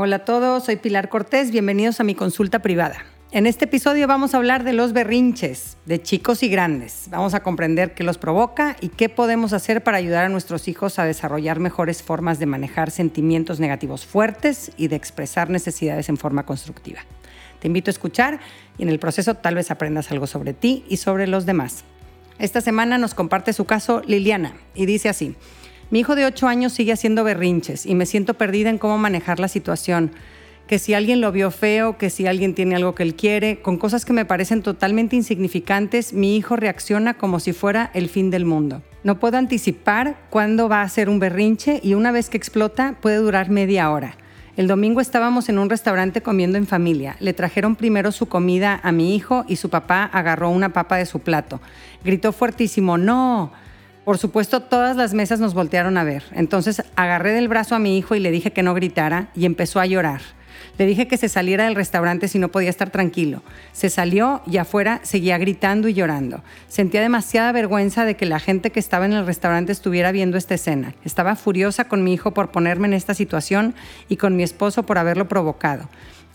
Hola a todos, soy Pilar Cortés, bienvenidos a mi consulta privada. En este episodio vamos a hablar de los berrinches, de chicos y grandes. Vamos a comprender qué los provoca y qué podemos hacer para ayudar a nuestros hijos a desarrollar mejores formas de manejar sentimientos negativos fuertes y de expresar necesidades en forma constructiva. Te invito a escuchar y en el proceso tal vez aprendas algo sobre ti y sobre los demás. Esta semana nos comparte su caso Liliana y dice así. Mi hijo de 8 años sigue haciendo berrinches y me siento perdida en cómo manejar la situación. Que si alguien lo vio feo, que si alguien tiene algo que él quiere, con cosas que me parecen totalmente insignificantes, mi hijo reacciona como si fuera el fin del mundo. No puedo anticipar cuándo va a ser un berrinche y una vez que explota puede durar media hora. El domingo estábamos en un restaurante comiendo en familia. Le trajeron primero su comida a mi hijo y su papá agarró una papa de su plato. Gritó fuertísimo, no. Por supuesto, todas las mesas nos voltearon a ver. Entonces agarré del brazo a mi hijo y le dije que no gritara y empezó a llorar. Le dije que se saliera del restaurante si no podía estar tranquilo. Se salió y afuera seguía gritando y llorando. Sentía demasiada vergüenza de que la gente que estaba en el restaurante estuviera viendo esta escena. Estaba furiosa con mi hijo por ponerme en esta situación y con mi esposo por haberlo provocado.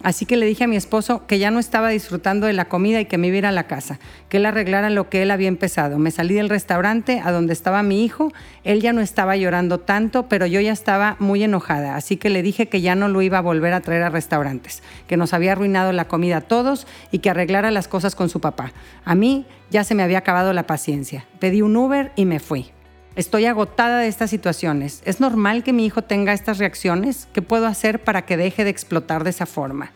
Así que le dije a mi esposo que ya no estaba disfrutando de la comida y que me iba a ir a la casa, que él arreglara lo que él había empezado. Me salí del restaurante a donde estaba mi hijo, él ya no estaba llorando tanto, pero yo ya estaba muy enojada, así que le dije que ya no lo iba a volver a traer a restaurantes, que nos había arruinado la comida a todos y que arreglara las cosas con su papá. A mí ya se me había acabado la paciencia. Pedí un Uber y me fui. Estoy agotada de estas situaciones. ¿Es normal que mi hijo tenga estas reacciones? ¿Qué puedo hacer para que deje de explotar de esa forma?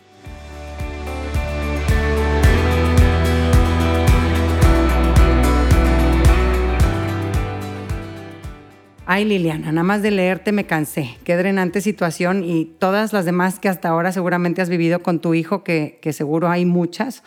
Ay, Liliana, nada más de leerte me cansé. Qué drenante situación y todas las demás que hasta ahora seguramente has vivido con tu hijo, que, que seguro hay muchas.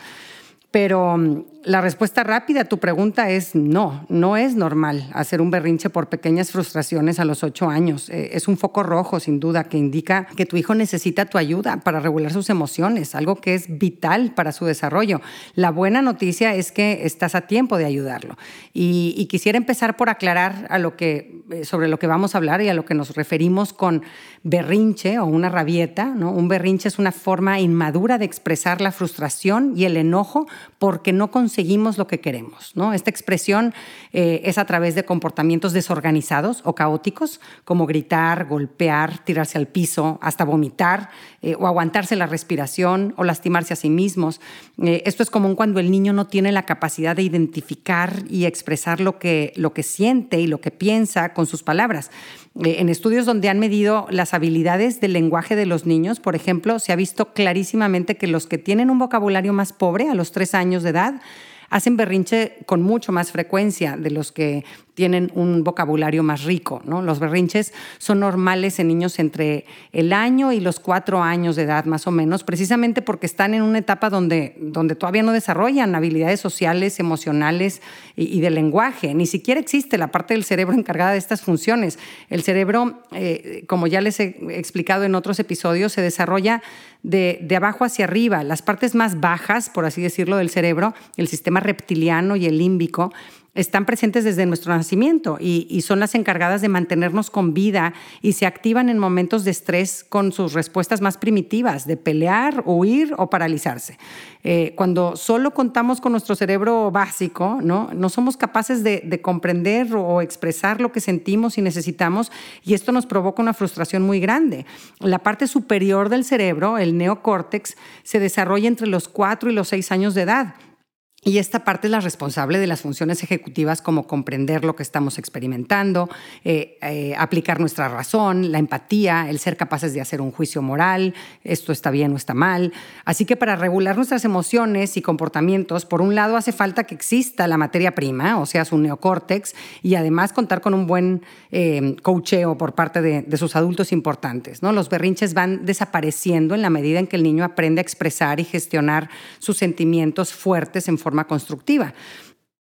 Pero la respuesta rápida a tu pregunta es no, no es normal hacer un berrinche por pequeñas frustraciones a los ocho años. Eh, es un foco rojo, sin duda, que indica que tu hijo necesita tu ayuda para regular sus emociones, algo que es vital para su desarrollo. La buena noticia es que estás a tiempo de ayudarlo. Y, quisiera empezar por aclarar eh, sobre lo que vamos a hablar y a lo que nos referimos con berrinche o una rabieta. ¿no? Un berrinche es una forma inmadura de expresar la frustración y el enojo porque no conseguimos lo que queremos. ¿no? Esta expresión eh, es a través de comportamientos desorganizados o caóticos, como gritar, golpear, tirarse al piso, hasta vomitar, eh, o aguantarse la respiración, o lastimarse a sí mismos. Eh, esto es común cuando el niño no tiene la capacidad de identificar y expresar lo que, lo que siente y lo que piensa con sus palabras. En estudios donde han medido las habilidades del lenguaje de los niños, por ejemplo, se ha visto clarísimamente que los que tienen un vocabulario más pobre a los tres años de edad hacen berrinche con mucho más frecuencia de los que tienen un vocabulario más rico. ¿no? Los berrinches son normales en niños entre el año y los cuatro años de edad, más o menos, precisamente porque están en una etapa donde, donde todavía no desarrollan habilidades sociales, emocionales y, de lenguaje. Ni siquiera existe la parte del cerebro encargada de estas funciones. El cerebro, eh, como ya les he explicado en otros episodios, se desarrolla de, de abajo hacia arriba. Las partes más bajas, por así decirlo, del cerebro, el sistema reptiliano y el límbico, están presentes desde nuestro nacimiento y, son las encargadas de mantenernos con vida y se activan en momentos de estrés con sus respuestas más primitivas, de pelear, huir o paralizarse. Eh, cuando solo contamos con nuestro cerebro básico, no, no somos capaces de, de comprender o expresar lo que sentimos y necesitamos y esto nos provoca una frustración muy grande. La parte superior del cerebro, el neocórtex, se desarrolla entre los 4 y los 6 años de edad y esta parte es la responsable de las funciones ejecutivas como comprender lo que estamos experimentando, eh, eh, aplicar nuestra razón, la empatía, el ser capaces de hacer un juicio moral, esto está bien o está mal. Así que para regular nuestras emociones y comportamientos, por un lado hace falta que exista la materia prima, o sea, su neocórtex, y además contar con un buen eh, coacheo por parte de, sus adultos importantes. ¿no? Los berrinches van desapareciendo en la medida en que el niño aprende a expresar y gestionar sus sentimientos fuertes en forma constructiva.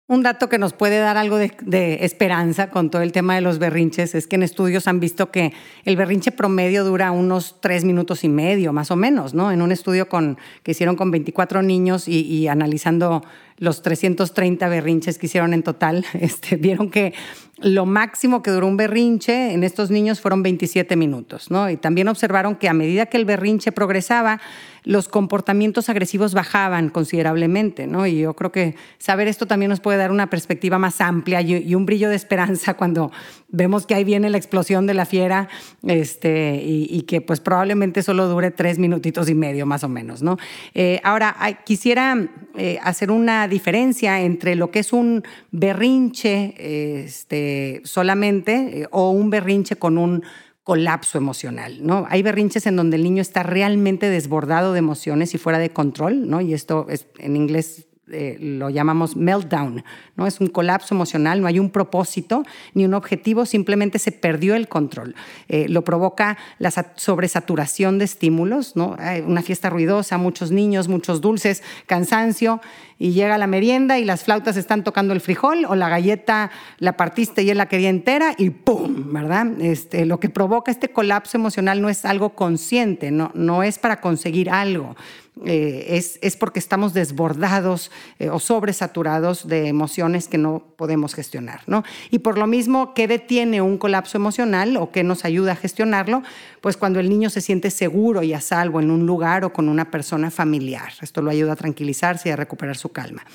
Un dato que nos puede dar algo de, esperanza con todo el tema de los berrinches es que en estudios han visto que el berrinche promedio dura unos tres minutos y medio, más o menos, ¿no? En un estudio con, que hicieron con 24 niños y, analizando los 330 berrinches que hicieron en total, este, vieron que lo máximo que duró un berrinche en estos niños fueron 27 minutos, ¿no? Y también observaron que a medida que el berrinche progresaba, los comportamientos agresivos bajaban considerablemente, ¿no? Y yo creo que saber esto también nos puede dar una perspectiva más amplia y, un brillo de esperanza cuando vemos que ahí viene la explosión de la fiera este, y, que pues probablemente solo dure tres minutitos y medio más o menos, ¿no? Eh, ahora, quisiera eh, hacer una diferencia entre lo que es un berrinche este, solamente eh, o un berrinche con un colapso emocional, ¿no? Hay berrinches en donde el niño está realmente desbordado de emociones y fuera de control, ¿no? Y esto es, en inglés eh, lo llamamos meltdown, ¿no? Es un colapso emocional, no hay un propósito ni un objetivo, simplemente se perdió el control. Eh, lo provoca la sobresaturación de estímulos, ¿no? una fiesta ruidosa, muchos niños, muchos dulces, cansancio, y llega la merienda y las flautas están tocando el frijol o la galleta la partiste y él la quería entera y ¡pum! ¿Verdad? Este, lo que provoca este colapso emocional no es algo consciente, no, no es para conseguir algo eh, es, porque estamos desbordados eh, o sobresaturados de emociones que no podemos gestionar. ¿no? Y por lo mismo, ¿qué detiene un colapso emocional o qué nos ayuda a gestionarlo? Pues cuando el niño se siente seguro y a salvo en un lugar o con una persona familiar. Esto lo ayuda a tranquilizarse y a recuperar su calma.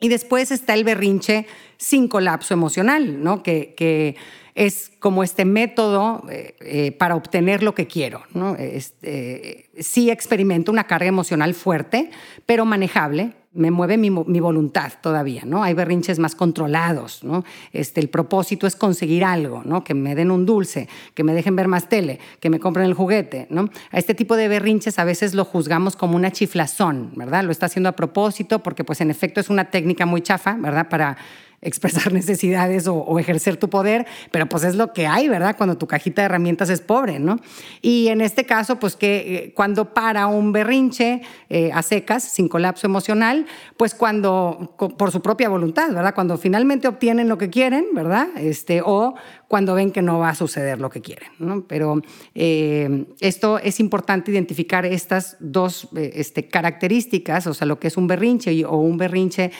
Y después está el berrinche sin colapso emocional, ¿no? que, que es como este método eh, eh, para obtener lo que quiero. ¿no? Este, sí experimento una carga emocional fuerte, pero manejable. Me mueve mi, voluntad todavía, ¿no? Hay berrinches más controlados, ¿no? Este, el propósito es conseguir algo, ¿no? Que me den un dulce, que me dejen ver más tele, que me compren el juguete, ¿no? A este tipo de berrinches a veces lo juzgamos como una chiflazón, ¿verdad? Lo está haciendo a propósito porque, pues, en efecto es una técnica muy chafa, ¿verdad? Para expresar necesidades o, ejercer tu poder, pero pues es lo que hay, ¿verdad? Cuando tu cajita de herramientas es pobre, ¿no? Y en este caso, pues que eh, cuando para un berrinche eh, a secas, sin colapso emocional, pues cuando, por su propia voluntad, ¿verdad? Cuando finalmente obtienen lo que quieren, ¿verdad? Este, o cuando ven que no va a suceder lo que quieren, ¿no? Pero eh, esto es importante identificar estas dos este, características, o sea, lo que es un berrinche o un berrinche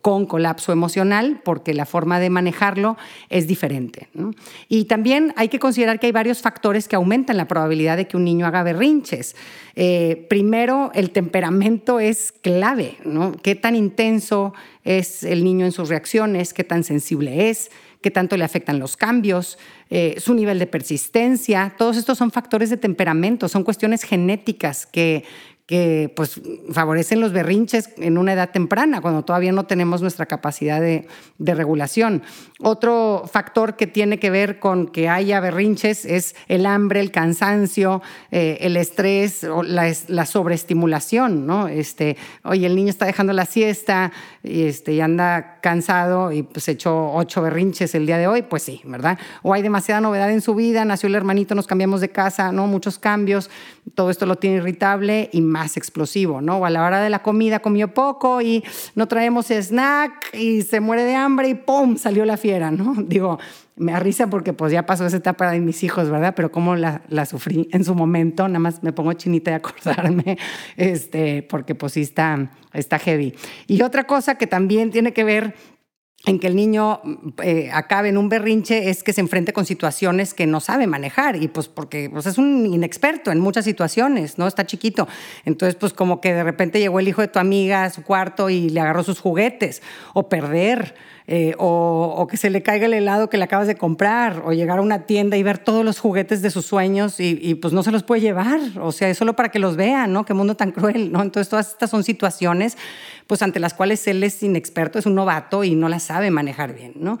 con colapso emocional porque la forma de manejarlo es diferente. Y también hay que considerar que hay varios factores que aumentan la probabilidad de que un niño haga berrinches. Eh, primero, el temperamento es clave. ¿Qué tan intenso es el niño en sus reacciones? ¿Qué tan sensible es? qué tanto le afectan los cambios, eh, su nivel de persistencia. Todos estos son factores de temperamento, son cuestiones genéticas que, que pues favorecen los berrinches en una edad temprana, cuando todavía no tenemos nuestra capacidad de, regulación. Otro factor que tiene que ver con que haya berrinches es el hambre, el cansancio, eh, el estrés o la, sobreestimulación, ¿no? Este, oye, el niño está dejando la siesta y, este, y anda cansado y pues echó ocho berrinches el día de hoy, pues sí, ¿verdad? O hay demasiada novedad en su vida, nació el hermanito, nos cambiamos de casa, ¿no? Muchos cambios, todo esto lo tiene irritable y más explosivo, ¿no? O a la hora de la comida comió poco y no traemos snack y se muere de hambre y ¡pum! salió la fiera, ¿no? Digo, me da porque pues ya pasó esa etapa de mis hijos, ¿verdad? Pero cómo la, la, sufrí en su momento, nada más me pongo chinita de acordarme, este, porque pues sí está, está heavy. Y otra cosa que también tiene que ver en que el niño eh, acabe en un berrinche es que se enfrente con situaciones que no sabe manejar y pues porque pues es un inexperto en muchas situaciones, ¿no? Está chiquito. Entonces pues como que de repente llegó el hijo de tu amiga a su cuarto y le agarró sus juguetes o perder eh, o, que se le caiga el helado que le acabas de comprar, o llegar a una tienda y ver todos los juguetes de sus sueños y, pues no se los puede llevar, o sea, es solo para que los vean, ¿no? Qué mundo tan cruel, ¿no? Entonces todas estas son situaciones pues ante las cuales él es inexperto, es un novato y no las sabe manejar bien, ¿no?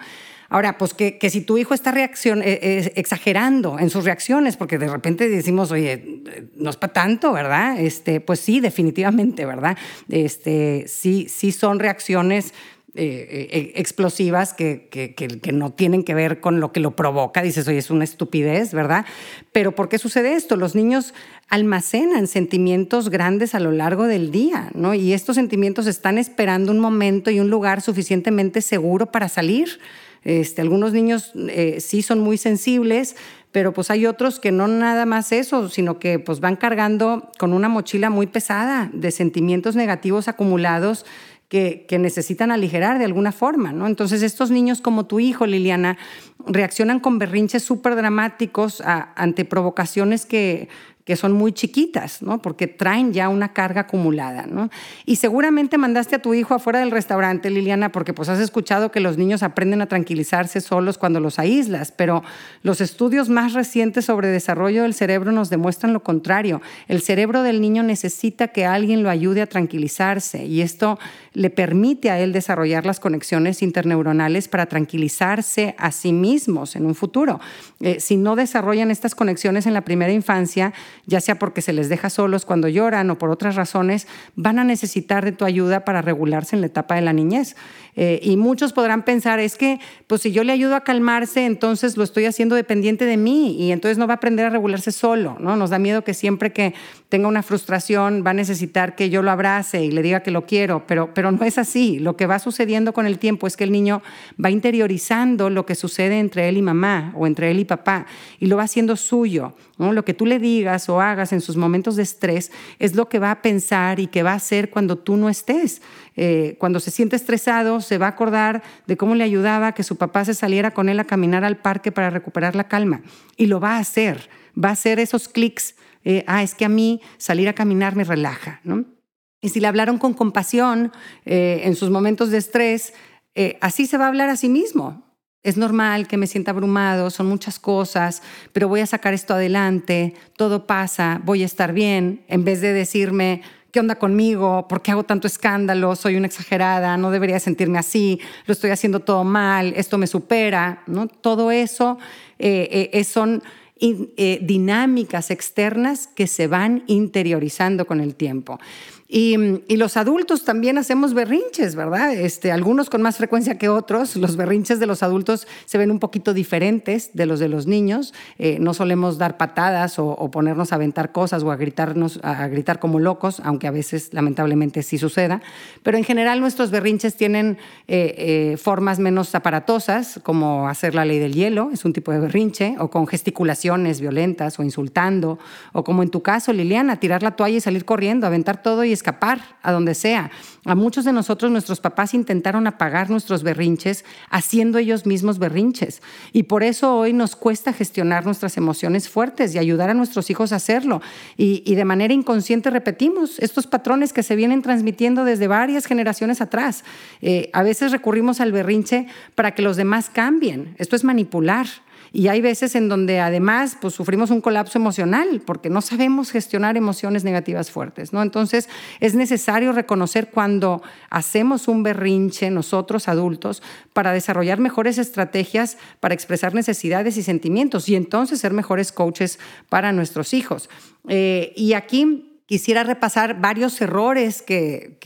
Ahora, pues que, si tu hijo está reacción, eh, eh, exagerando en sus reacciones, porque de repente decimos, oye, no es para tanto, ¿verdad? Este, pues sí, definitivamente, ¿verdad? Este, sí, sí son reacciones eh, eh, explosivas que, que, no tienen que ver con lo que lo provoca. Dices, oye, es una estupidez, ¿verdad? Pero ¿por qué sucede esto? Los niños almacenan sentimientos grandes a lo largo del día, ¿no? Y estos sentimientos están esperando un momento y un lugar suficientemente seguro para salir. Este, algunos niños eh, sí son muy sensibles, pero pues hay otros que no nada más eso, sino que pues van cargando con una mochila muy pesada de sentimientos negativos acumulados que, necesitan aligerar de alguna forma, ¿no? Entonces estos niños como tu hijo, Liliana, reaccionan con berrinches súper dramáticos ante provocaciones que que son muy chiquitas, ¿no? Porque traen ya una carga acumulada, ¿no? Y seguramente mandaste a tu hijo afuera del restaurante, Liliana, porque pues has escuchado que los niños aprenden a tranquilizarse solos cuando los aíslas, pero los estudios más recientes sobre desarrollo del cerebro nos demuestran lo contrario. El cerebro del niño necesita que alguien lo ayude a tranquilizarse y esto le permite a él desarrollar las conexiones interneuronales para tranquilizarse a sí mismos en un futuro. Eh, si no desarrollan estas conexiones en la primera infancia, ya sea porque se les deja solos cuando lloran o por otras razones, van a necesitar de tu ayuda para regularse en la etapa de la niñez. Eh, y muchos podrán pensar, es que, pues si yo le ayudo a calmarse, entonces lo estoy haciendo dependiente de mí y entonces no va a aprender a regularse solo, ¿no? Nos da miedo que siempre que tenga una frustración va a necesitar que yo lo abrace y le diga que lo quiero, pero, pero no es así. Lo que va sucediendo con el tiempo es que el niño va interiorizando lo que sucede entre él y mamá o entre él y papá y lo va haciendo suyo. ¿no? Lo que tú le digas o hagas en sus momentos de estrés es lo que va a pensar y que va a hacer cuando tú no estés. Eh, cuando se siente estresado, se va a acordar de cómo le ayudaba que su papá se saliera con él a caminar al parque para recuperar la calma. Y lo va a hacer. Va a hacer esos clics. Eh, ah, es que a mí salir a caminar me relaja. ¿no? Y si le hablaron con compasión eh, en sus momentos de estrés, así se va a hablar a sí mismo. Es normal que me sienta abrumado, son muchas cosas, pero voy a sacar esto adelante, todo pasa, voy a estar bien, en vez de decirme, ¿qué onda conmigo? ¿Por qué hago tanto escándalo? Soy una exagerada, no debería sentirme así, lo estoy haciendo todo mal, esto me supera, ¿no? Todo eso eh, eh, son eh, dinámicas externas que se van interiorizando con el tiempo. Y, los adultos también hacemos berrinches, ¿verdad? Este, algunos con más frecuencia que otros. Los berrinches de los adultos se ven un poquito diferentes de los de los niños. Eh, no solemos dar patadas o, ponernos a aventar cosas o a, gritarnos, a gritar como locos, aunque a veces lamentablemente sí suceda. Pero en general nuestros berrinches tienen eh, eh, formas menos aparatosas, como hacer la ley del hielo, es un tipo de berrinche, o con gesticulaciones violentas o insultando, o como en tu caso, Liliana, tirar la toalla y salir corriendo, aventar todo y escapar a donde sea. A muchos de nosotros nuestros papás intentaron apagar nuestros berrinches haciendo ellos mismos berrinches. Y por eso hoy nos cuesta gestionar nuestras emociones fuertes y ayudar a nuestros hijos a hacerlo. Y, de manera inconsciente repetimos estos patrones que se vienen transmitiendo desde varias generaciones atrás. Eh, a veces recurrimos al berrinche para que los demás cambien. Esto es manipular. Y hay veces en donde además pues, sufrimos un colapso emocional porque no sabemos gestionar emociones negativas fuertes. ¿no? Entonces es necesario reconocer cuando hacemos un berrinche nosotros adultos para desarrollar mejores estrategias para expresar necesidades y sentimientos y entonces ser mejores coaches para nuestros hijos. Eh, y aquí quisiera repasar varios errores que,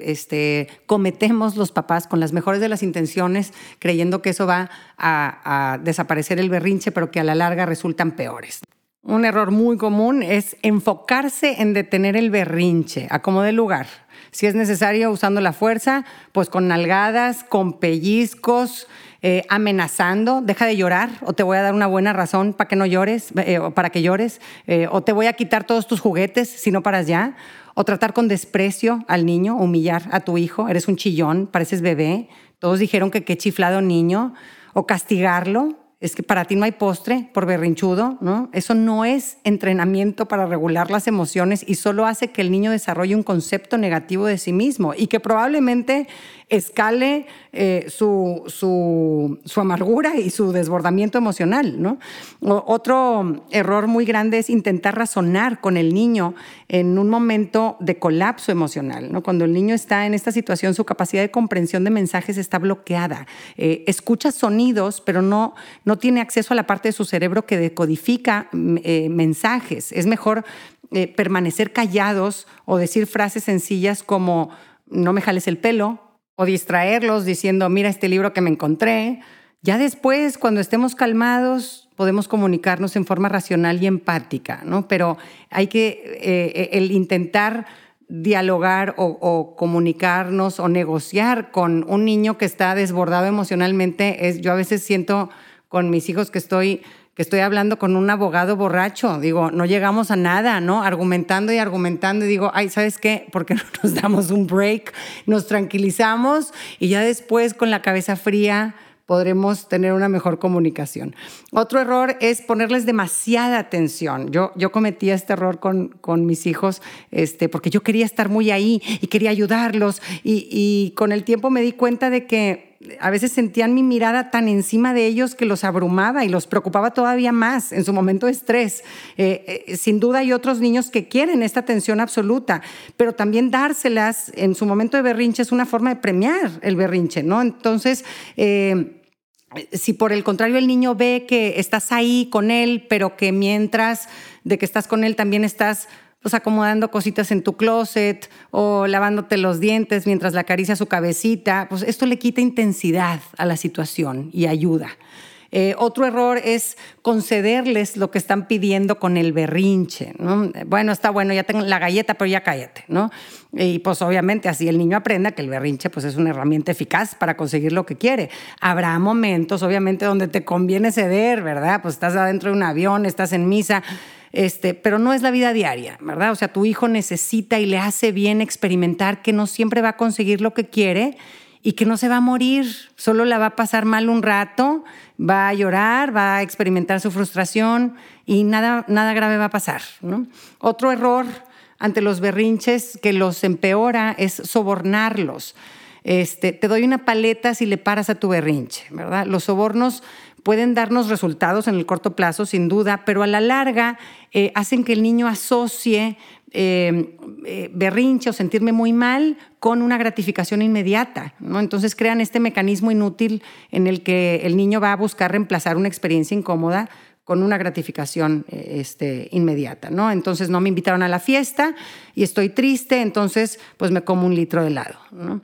este, cometemos los papás con las mejores de las intenciones, creyendo que eso va a, desaparecer el berrinche, pero que a la larga resultan peores. Un error muy común es enfocarse en detener el berrinche, a como lugar. Si es necesario usando la fuerza, pues con nalgadas, con pellizcos, eh, amenazando, deja de llorar o te voy a dar una buena razón para que no llores, eh, o para que llores, eh, o te voy a quitar todos tus juguetes si no paras ya, o tratar con desprecio al niño, humillar a tu hijo, eres un chillón, pareces bebé, todos dijeron que qué chiflado niño, o castigarlo, es que para ti no hay postre por berrinchudo, ¿no? Eso no es entrenamiento para regular las emociones y solo hace que el niño desarrolle un concepto negativo de sí mismo y que probablemente escale eh, su, su, amargura y su desbordamiento emocional. ¿no? otro error muy grande es intentar razonar con el niño en un momento de colapso emocional. ¿no? Cuando el niño está en esta situación, su capacidad de comprensión de mensajes está bloqueada. Eh, escucha sonidos, pero no, no tiene acceso a la parte de su cerebro que decodifica mm, eh, mensajes. Es mejor permanecer callados o decir frases sencillas como no me jales el pelo, o distraerlos diciendo, mira este libro que me encontré. Ya después, cuando estemos calmados, podemos comunicarnos en forma racional y empática, ¿no? Pero hay que, eh, el intentar dialogar o, comunicarnos o negociar con un niño que está desbordado emocionalmente, es, yo a veces siento con mis hijos que estoy que estoy hablando con un abogado borracho. Digo, no llegamos a nada, ¿no? Argumentando y argumentando y digo, ay, ¿sabes qué? ¿Por qué no nos damos un break? Nos tranquilizamos y ya después con la cabeza fría podremos tener una mejor comunicación. Otro error es ponerles demasiada atención. Yo, yo cometí este error con, con mis hijos este, porque yo quería estar muy ahí y quería ayudarlos y, y con el tiempo me di cuenta de que a veces sentían mi mirada tan encima de ellos que los abrumaba y los preocupaba todavía más en su momento de estrés. Eh, eh, sin duda hay otros niños que quieren esta atención absoluta, pero también dárselas en su momento de berrinche es una forma de premiar el berrinche, ¿no? Entonces, eh, si por el contrario el niño ve que estás ahí con él, pero que mientras de que estás con él también estás pues acomodando cositas en tu closet o lavándote los dientes mientras le acaricia su cabecita, pues esto le quita intensidad a la situación y ayuda. Eh, otro error es concederles lo que están pidiendo con el berrinche. Bueno, está bueno, ya tengo la galleta, pero ya cállate. ¿no? Y pues obviamente así el niño aprenda que el berrinche pues, es una herramienta eficaz para conseguir lo que quiere. Habrá momentos, obviamente, donde te conviene ceder, ¿verdad? Pues estás adentro de un avión, estás en misa. Este, pero no es la vida diaria, ¿verdad? O sea, tu hijo necesita y le hace bien experimentar que no siempre va a conseguir lo que quiere y que no se va a morir, solo la va a pasar mal un rato, va a llorar, va a experimentar su frustración y nada, nada grave va a pasar. Otro error ante los berrinches que los empeora es sobornarlos. Este, te doy una paleta si le paras a tu berrinche, ¿verdad? Los sobornos pueden darnos resultados en el corto plazo, sin duda, pero a la larga eh, hacen que el niño asocie eh, eh, berrinche o sentirme muy mal con una gratificación inmediata. ¿no? Entonces crean este mecanismo inútil en el que el niño va a buscar reemplazar una experiencia incómoda con una gratificación este, inmediata, ¿no? Entonces no me invitaron a la fiesta y estoy triste, entonces pues me como un litro de helado, ¿no?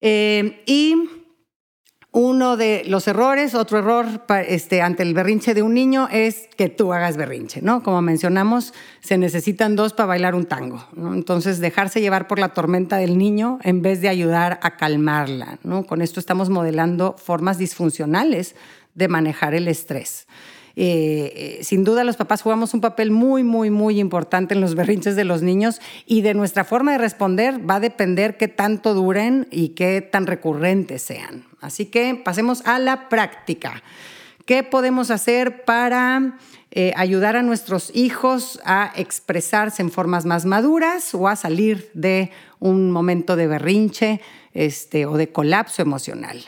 y uno de los errores, otro error este, ante el berrinche de un niño es que tú hagas berrinche, ¿no? Como mencionamos, se necesitan dos para bailar un tango. Entonces, dejarse llevar por la tormenta del niño en vez de ayudar a calmarla, ¿no? Con esto estamos modelando formas disfuncionales de manejar el estrés. Eh, eh, sin duda los papás jugamos un papel muy, muy, muy importante en los berrinches de los niños y de nuestra forma de responder va a depender qué tanto duren y qué tan recurrentes sean. Así que pasemos a la práctica. ¿Qué podemos hacer para eh, ayudar a nuestros hijos a expresarse en formas más maduras o a salir de un momento de berrinche este, o de colapso emocional?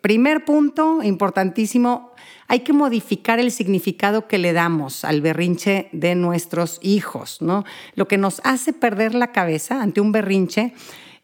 primer punto importantísimo, hay que modificar el significado que le damos al berrinche de nuestros hijos, ¿no? Lo que nos hace perder la cabeza ante un berrinche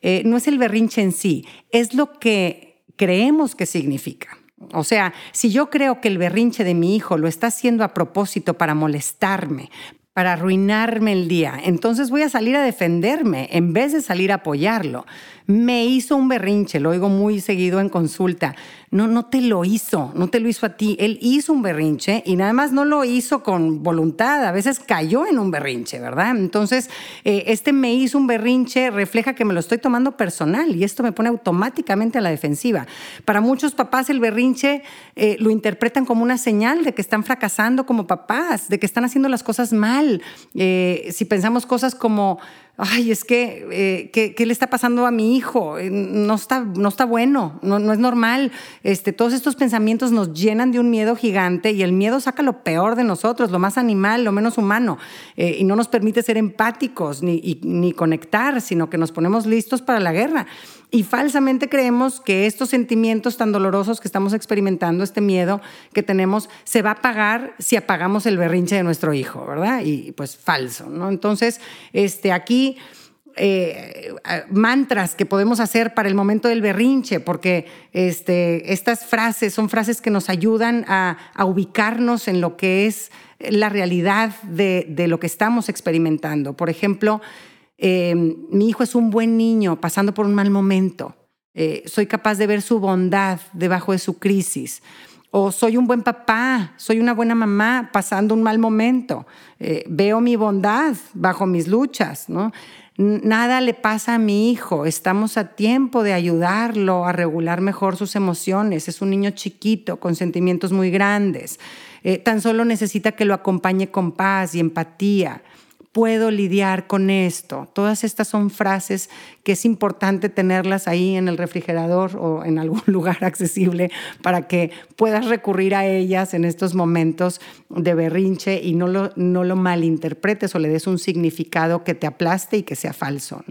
eh, no es el berrinche en sí, es lo que creemos que significa. O sea, si yo creo que el berrinche de mi hijo lo está haciendo a propósito para molestarme, para arruinarme el día. Entonces voy a salir a defenderme en vez de salir a apoyarlo. Me hizo un berrinche, lo oigo muy seguido en consulta. No, no te lo hizo, no te lo hizo a ti. Él hizo un berrinche y nada más no lo hizo con voluntad, a veces cayó en un berrinche, ¿verdad? Entonces, eh, este me hizo un berrinche refleja que me lo estoy tomando personal y esto me pone automáticamente a la defensiva. Para muchos papás el berrinche eh, lo interpretan como una señal de que están fracasando como papás, de que están haciendo las cosas mal. Eh, si pensamos cosas como ay, es que, eh, ¿qué, le está pasando a mi hijo? Eh, no está, no está bueno, no, no, es normal. Este, todos estos pensamientos nos llenan de un miedo gigante y el miedo saca lo peor de nosotros, lo más animal, lo menos humano, eh, y no nos permite ser empáticos ni, ni conectar, sino que nos ponemos listos para la guerra. Y falsamente creemos que estos sentimientos tan dolorosos que estamos experimentando, este miedo que tenemos, se va a pagar si apagamos el berrinche de nuestro hijo, ¿verdad? Y pues falso, ¿no? Entonces, este, aquí... Eh, mantras que podemos hacer para el momento del berrinche, porque este, estas frases son frases que nos ayudan a, ubicarnos en lo que es la realidad de, de, lo que estamos experimentando. Por ejemplo, eh, mi hijo es un buen niño pasando por un mal momento, eh, soy capaz de ver su bondad debajo de su crisis. O soy un buen papá, soy una buena mamá pasando un mal momento. Eh, veo mi bondad bajo mis luchas. ¿no? Nada le pasa a mi hijo, estamos a tiempo de ayudarlo a regular mejor sus emociones. Es un niño chiquito con sentimientos muy grandes. Tan solo necesita que lo acompañe con paz y empatía puedo lidiar con esto. Todas estas son frases que es importante tenerlas ahí en el refrigerador o en algún lugar accesible para que puedas recurrir a ellas en estos momentos de berrinche y no lo, no lo malinterpretes o le des un significado que te aplaste y que sea falso.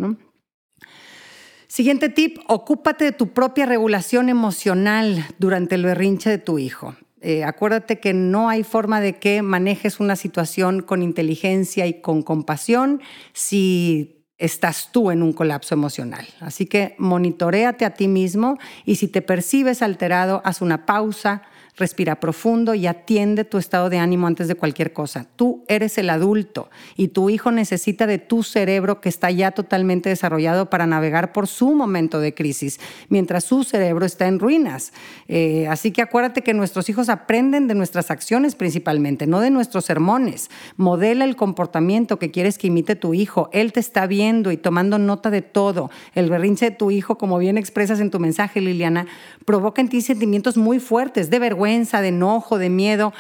Siguiente tip, ocúpate de tu propia regulación emocional durante el berrinche de tu hijo. Eh, acuérdate que no hay forma de que manejes una situación con inteligencia y con compasión si estás tú en un colapso emocional. Así que monitoreate a ti mismo y si te percibes alterado, haz una pausa, respira profundo y atiende tu estado de ánimo antes de cualquier cosa. Tú eres el adulto y tu hijo necesita de tu cerebro que está ya totalmente desarrollado para navegar por su momento de crisis, mientras su cerebro está en ruinas. Eh, así que acuérdate que nuestros hijos aprenden de nuestras acciones principalmente, no de nuestros sermones. Modela el comportamiento que quieres que imite tu hijo. Él te está viendo y tomando nota de todo. El berrinche de tu hijo, como bien expresas en tu mensaje, Liliana, provoca en ti sentimientos muy fuertes de vergüenza de enojo, de miedo,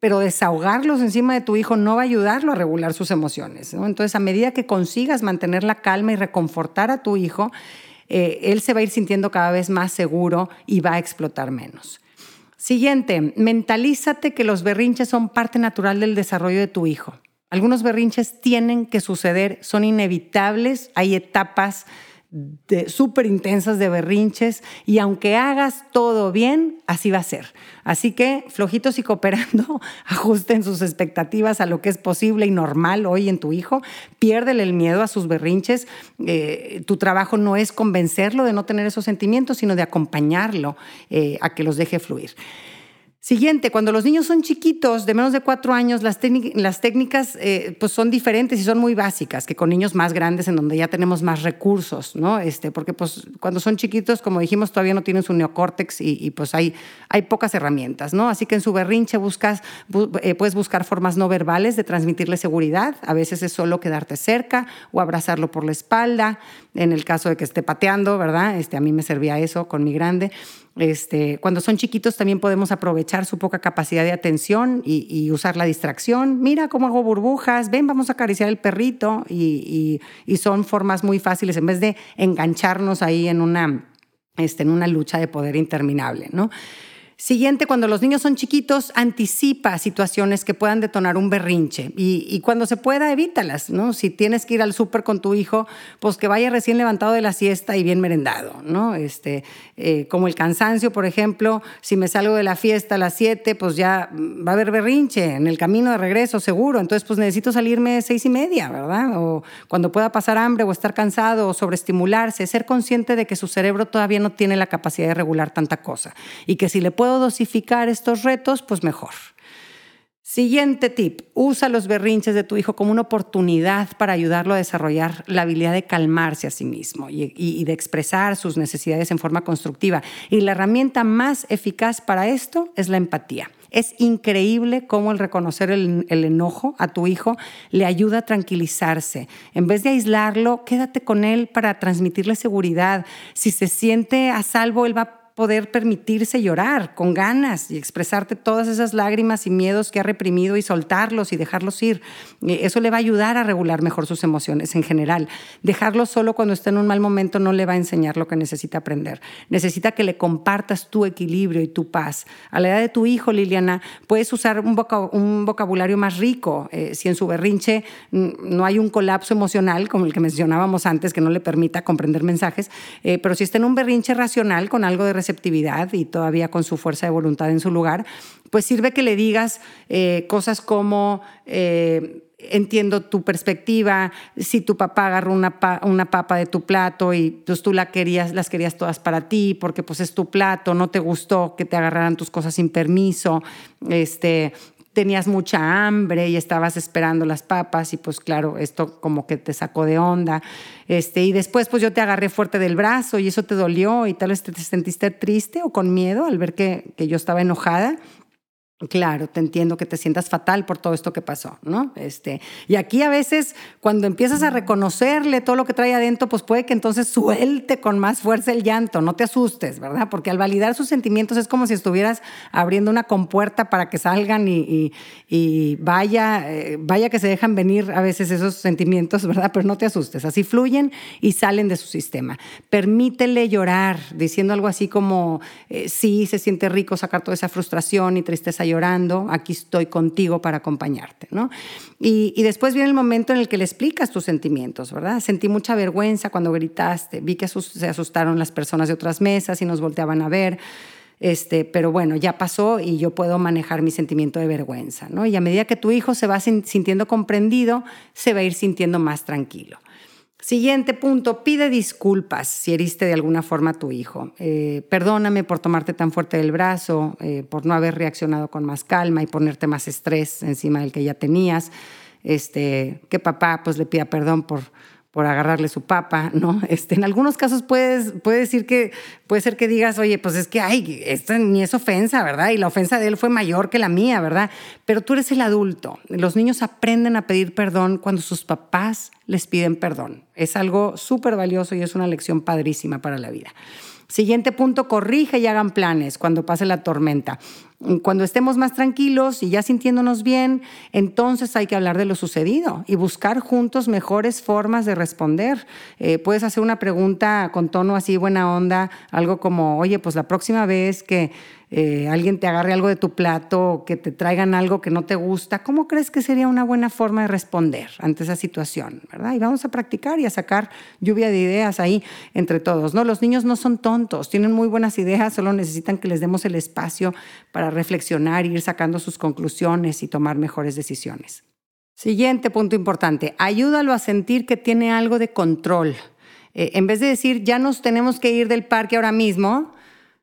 pero desahogarlos encima de tu hijo no va a ayudarlo a regular sus emociones. Entonces, a medida que consigas mantener la calma y reconfortar a tu hijo, eh, él se va a ir sintiendo cada vez más seguro y va a explotar menos. Siguiente, mentalízate que los berrinches son parte natural del desarrollo de tu hijo. Algunos berrinches tienen que suceder, son inevitables, hay etapas súper intensas de berrinches y aunque hagas todo bien, así va a ser. Así que flojitos y cooperando, ajusten sus expectativas a lo que es posible y normal hoy en tu hijo, piérdele el miedo a sus berrinches. Eh, tu trabajo no es convencerlo de no tener esos sentimientos, sino de acompañarlo eh, a que los deje fluir. Siguiente, cuando los niños son chiquitos, de menos de cuatro años, las, técnicas eh, pues son diferentes y son muy básicas que con niños más grandes en donde ya tenemos más recursos, ¿no? Este, porque pues cuando son chiquitos, como dijimos, todavía no tienen su neocórtex y, pues hay, hay pocas herramientas, ¿no? Así que en su berrinche buscas, eh, puedes buscar formas no verbales de transmitirle seguridad. A veces es solo quedarte cerca o abrazarlo por la espalda, en el caso de que esté pateando, ¿verdad? Este, a mí me servía eso con mi grande. Este, cuando son chiquitos también podemos aprovechar su poca capacidad de atención y, usar la distracción. Mira cómo hago burbujas, ven, vamos a acariciar el perrito y, son formas muy fáciles en vez de engancharnos ahí en una, este, en una lucha de poder interminable, ¿no? Siguiente, cuando los niños son chiquitos, anticipa situaciones que puedan detonar un berrinche y, cuando se pueda, evítalas, ¿no? Si tienes que ir al súper con tu hijo, pues que vaya recién levantado de la siesta y bien merendado, ¿no? Este, eh, como el cansancio, por ejemplo, si me salgo de la fiesta a las 7, pues ya va a haber berrinche en el camino de regreso, seguro, entonces pues necesito salirme seis y media, ¿verdad? O cuando pueda pasar hambre o estar cansado o sobreestimularse, ser consciente de que su cerebro todavía no tiene la capacidad de regular tanta cosa y que si le puedo dosificar estos retos, pues mejor. Siguiente tip, usa los berrinches de tu hijo como una oportunidad para ayudarlo a desarrollar la habilidad de calmarse a sí mismo y, de expresar sus necesidades en forma constructiva. Y la herramienta más eficaz para esto es la empatía. Es increíble cómo el reconocer el, el, enojo a tu hijo le ayuda a tranquilizarse. En vez de aislarlo, quédate con él para transmitirle seguridad. Si se siente a salvo, él va a poder permitirse llorar con ganas y expresarte todas esas lágrimas y miedos que ha reprimido y soltarlos y dejarlos ir. Eh, eso le va a ayudar a regular mejor sus emociones en general. Dejarlo solo cuando está en un mal momento no le va a enseñar lo que necesita aprender. Necesita que le compartas tu equilibrio y tu paz. A la edad de tu hijo, Liliana, puedes usar un, vocabulario más rico. Eh, si en su berrinche no hay un colapso emocional, como el que mencionábamos antes, que no le permita comprender mensajes, eh, pero si está en un berrinche racional con algo de y todavía con su fuerza de voluntad en su lugar, pues sirve que le digas eh, cosas como... Eh, entiendo tu perspectiva, si tu papá agarró una, una, papa de tu plato y pues tú la querías, las querías todas para ti porque pues es tu plato, no te gustó que te agarraran tus cosas sin permiso, este, tenías mucha hambre y estabas esperando las papas y pues claro, esto como que te sacó de onda. Este, y después pues yo te agarré fuerte del brazo y eso te dolió y tal vez te, sentiste triste o con miedo al ver que, que yo estaba enojada Claro, te entiendo que te sientas fatal por todo esto que pasó, ¿no? Este, y aquí a veces cuando empiezas a reconocerle todo lo que trae adentro, pues puede que entonces suelte con más fuerza el llanto, no te asustes, ¿verdad? Porque al validar sus sentimientos es como si estuvieras abriendo una compuerta para que salgan y, vaya, eh, vaya que se dejan venir a veces esos sentimientos, ¿verdad? Pero no te asustes, así fluyen y salen de su sistema. Permítele llorar, diciendo algo así como, eh, sí, se siente rico sacar toda esa frustración y tristeza llorando, aquí estoy contigo para acompañarte, ¿no? Y, después viene el momento en el que le explicas tus sentimientos, ¿verdad? Sentí mucha vergüenza cuando gritaste, vi que se asustaron las personas de otras mesas y nos volteaban a ver. Este, pero bueno, ya pasó y yo puedo manejar mi sentimiento de vergüenza, ¿no? Y a medida que tu hijo se va sintiendo comprendido, se va a ir sintiendo más tranquilo. Siguiente punto, pide disculpas si heriste de alguna forma a tu hijo. Eh, perdóname por tomarte tan fuerte del brazo, eh, por no haber reaccionado con más calma y ponerte más estrés encima del que ya tenías. Este, que papá pues le pida perdón por, por agarrarle su papa, ¿no? Este, en algunos casos puedes, puede decir que, puede ser que digas, oye, pues es que, ay, esto ni es ofensa, ¿verdad? Y la ofensa de él fue mayor que la mía, ¿verdad? Pero tú eres el adulto. Los niños aprenden a pedir perdón cuando sus papás les piden perdón. Es algo súper valioso y es una lección padrísima para la vida. Siguiente punto, corrige y hagan planes cuando pase la tormenta. Cuando estemos más tranquilos y ya sintiéndonos bien, entonces hay que hablar de lo sucedido y buscar juntos mejores formas de responder. Eh, puedes hacer una pregunta con tono así buena onda, algo como, oye, pues la próxima vez que eh, alguien te agarre algo de tu plato, que te traigan algo que no te gusta, ¿cómo crees que sería una buena forma de responder ante esa situación? ¿verdad? Y vamos a practicar y a sacar lluvia de ideas ahí entre todos. ¿no? Los niños no son tontos, tienen muy buenas ideas, solo necesitan que les demos el espacio para reflexionar, ir sacando sus conclusiones y tomar mejores decisiones. Siguiente punto importante, ayúdalo a sentir que tiene algo de control. Eh, en vez de decir, ya nos tenemos que ir del parque ahora mismo,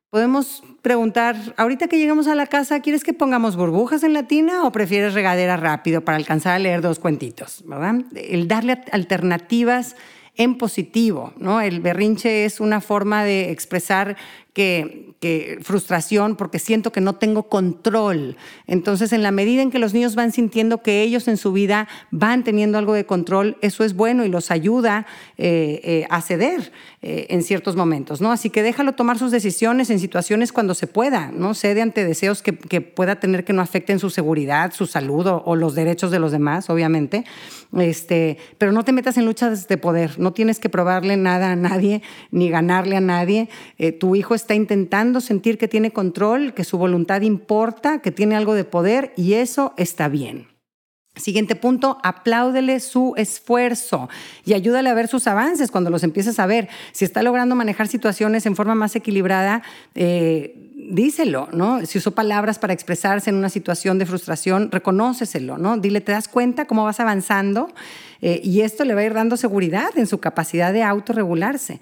podemos preguntar, ahorita que llegamos a la casa, ¿quieres que pongamos burbujas en la tina o prefieres regadera rápido para alcanzar a leer dos cuentitos? El darle alternativas en positivo, ¿no? El berrinche es una forma de expresar que, frustración porque siento que no tengo control. Entonces, en la medida en que los niños van sintiendo que ellos en su vida van teniendo algo de control, eso es bueno y los ayuda eh, eh, a ceder eh, en ciertos momentos, ¿no? Así que déjalo tomar sus decisiones en situaciones cuando se pueda, ¿no? Cede ante deseos que, pueda tener que no afecten su seguridad, su salud o, los derechos de los demás, obviamente. Este, pero no te metas en luchas de poder, no tienes que probarle nada a nadie ni ganarle a nadie. tu hijo está intentando sentir que tiene control, que su voluntad importa, que tiene algo de poder y eso está bien. Siguiente punto, apláudele su esfuerzo y ayúdale a ver sus avances cuando los empieces a ver. Si está logrando manejar situaciones en forma más equilibrada, eh, díselo, ¿no? Si usó palabras para expresarse en una situación de frustración, reconóceselo, ¿no? Dile, ¿te das cuenta cómo vas avanzando? Eh, y esto le va a ir dando seguridad en su capacidad de autorregularse.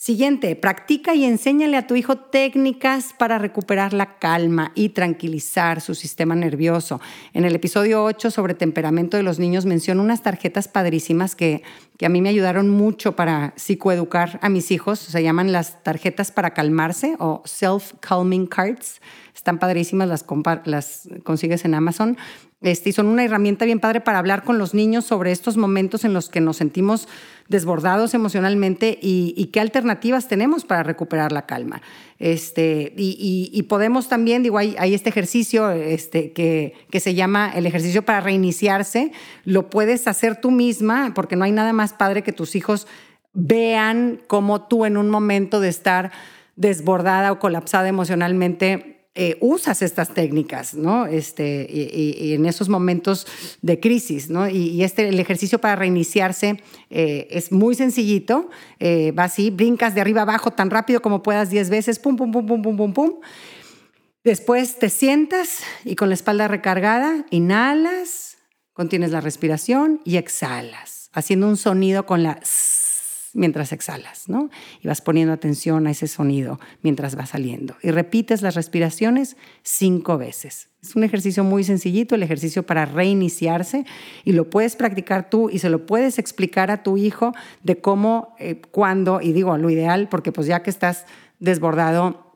Siguiente, practica y enséñale a tu hijo técnicas para recuperar la calma y tranquilizar su sistema nervioso. En el episodio 8 sobre temperamento de los niños menciono unas tarjetas padrísimas que, que a mí me ayudaron mucho para psicoeducar a mis hijos. Se llaman las tarjetas para calmarse o self-calming cards. Están padrísimas, las, las consigues en Amazon. Este, y son una herramienta bien padre para hablar con los niños sobre estos momentos en los que nos sentimos desbordados emocionalmente y, qué alternativas tenemos para recuperar la calma. Este, y, podemos también, digo, hay, este ejercicio este, que, que se llama el ejercicio para reiniciarse. Lo puedes hacer tú misma porque no hay nada más padre que tus hijos vean cómo tú en un momento de estar desbordada o colapsada emocionalmente eh, usas estas técnicas, ¿no? Este, y, en esos momentos de crisis, ¿no? Y, este, el ejercicio para reiniciarse eh, es muy sencillito, eh, va así, brincas de arriba abajo tan rápido como puedas 10 veces, pum, pum, pum, pum, pum, pum, pum. Después te sientas y con la espalda recargada, inhalas, contienes la respiración y exhalas, haciendo un sonido con la mientras exhalas, ¿no? Y vas poniendo atención a ese sonido mientras va saliendo. Y repites las respiraciones cinco veces. Es un ejercicio muy sencillito, el ejercicio para reiniciarse, y lo puedes practicar tú y se lo puedes explicar a tu hijo de cómo, eh, cuándo, y digo lo ideal, porque pues ya que estás desbordado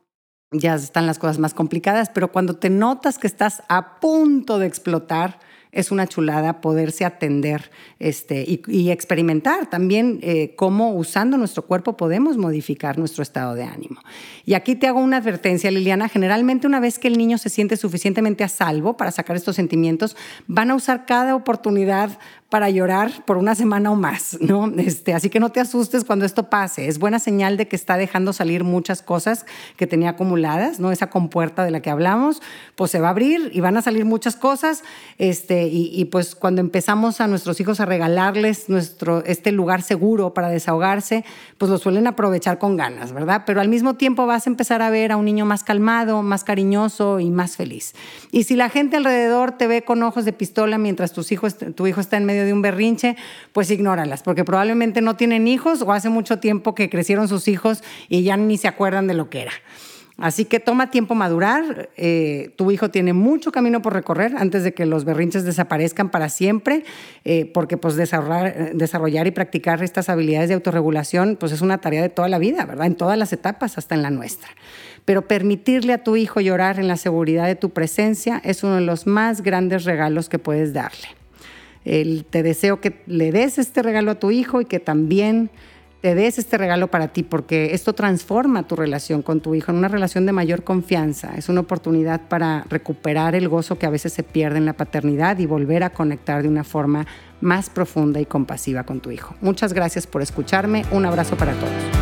ya están las cosas más complicadas, pero cuando te notas que estás a punto de explotar, es una chulada poderse atender este, y, experimentar también eh, cómo usando nuestro cuerpo podemos modificar nuestro estado de ánimo. Y aquí te hago una advertencia, Liliana. Generalmente una vez que el niño se siente suficientemente a salvo para sacar estos sentimientos, van a usar cada oportunidad para llorar por una semana o más, ¿no? Este, así que no te asustes cuando esto pase. Es buena señal de que está dejando salir muchas cosas que tenía acumuladas, ¿no? Esa compuerta de la que hablamos, pues se va a abrir y van a salir muchas cosas. Este, y, pues cuando empezamos a nuestros hijos a regalarles nuestro, este lugar seguro para desahogarse, pues lo suelen aprovechar con ganas, ¿verdad? Pero al mismo tiempo vas a empezar a ver a un niño más calmado, más cariñoso y más feliz. Y si la gente alrededor te ve con ojos de pistola mientras tus hijos, tu hijo está en medio de un berrinche, pues ignóralas, porque probablemente no tienen hijos o hace mucho tiempo que crecieron sus hijos y ya ni se acuerdan de lo que era. Así que toma tiempo madurar. Eh, tu hijo tiene mucho camino por recorrer antes de que los berrinches desaparezcan para siempre, eh, porque pues desarrollar, y practicar estas habilidades de autorregulación pues es una tarea de toda la vida, ¿verdad? En todas las etapas, hasta en la nuestra. Pero permitirle a tu hijo llorar en la seguridad de tu presencia es uno de los más grandes regalos que puedes darle te deseo que le des este regalo a tu hijo y que también te des este regalo para ti, porque esto transforma tu relación con tu hijo en una relación de mayor confianza. Es una oportunidad para recuperar el gozo que a veces se pierde en la paternidad y volver a conectar de una forma más profunda y compasiva con tu hijo. Muchas gracias por escucharme. Un abrazo para todos.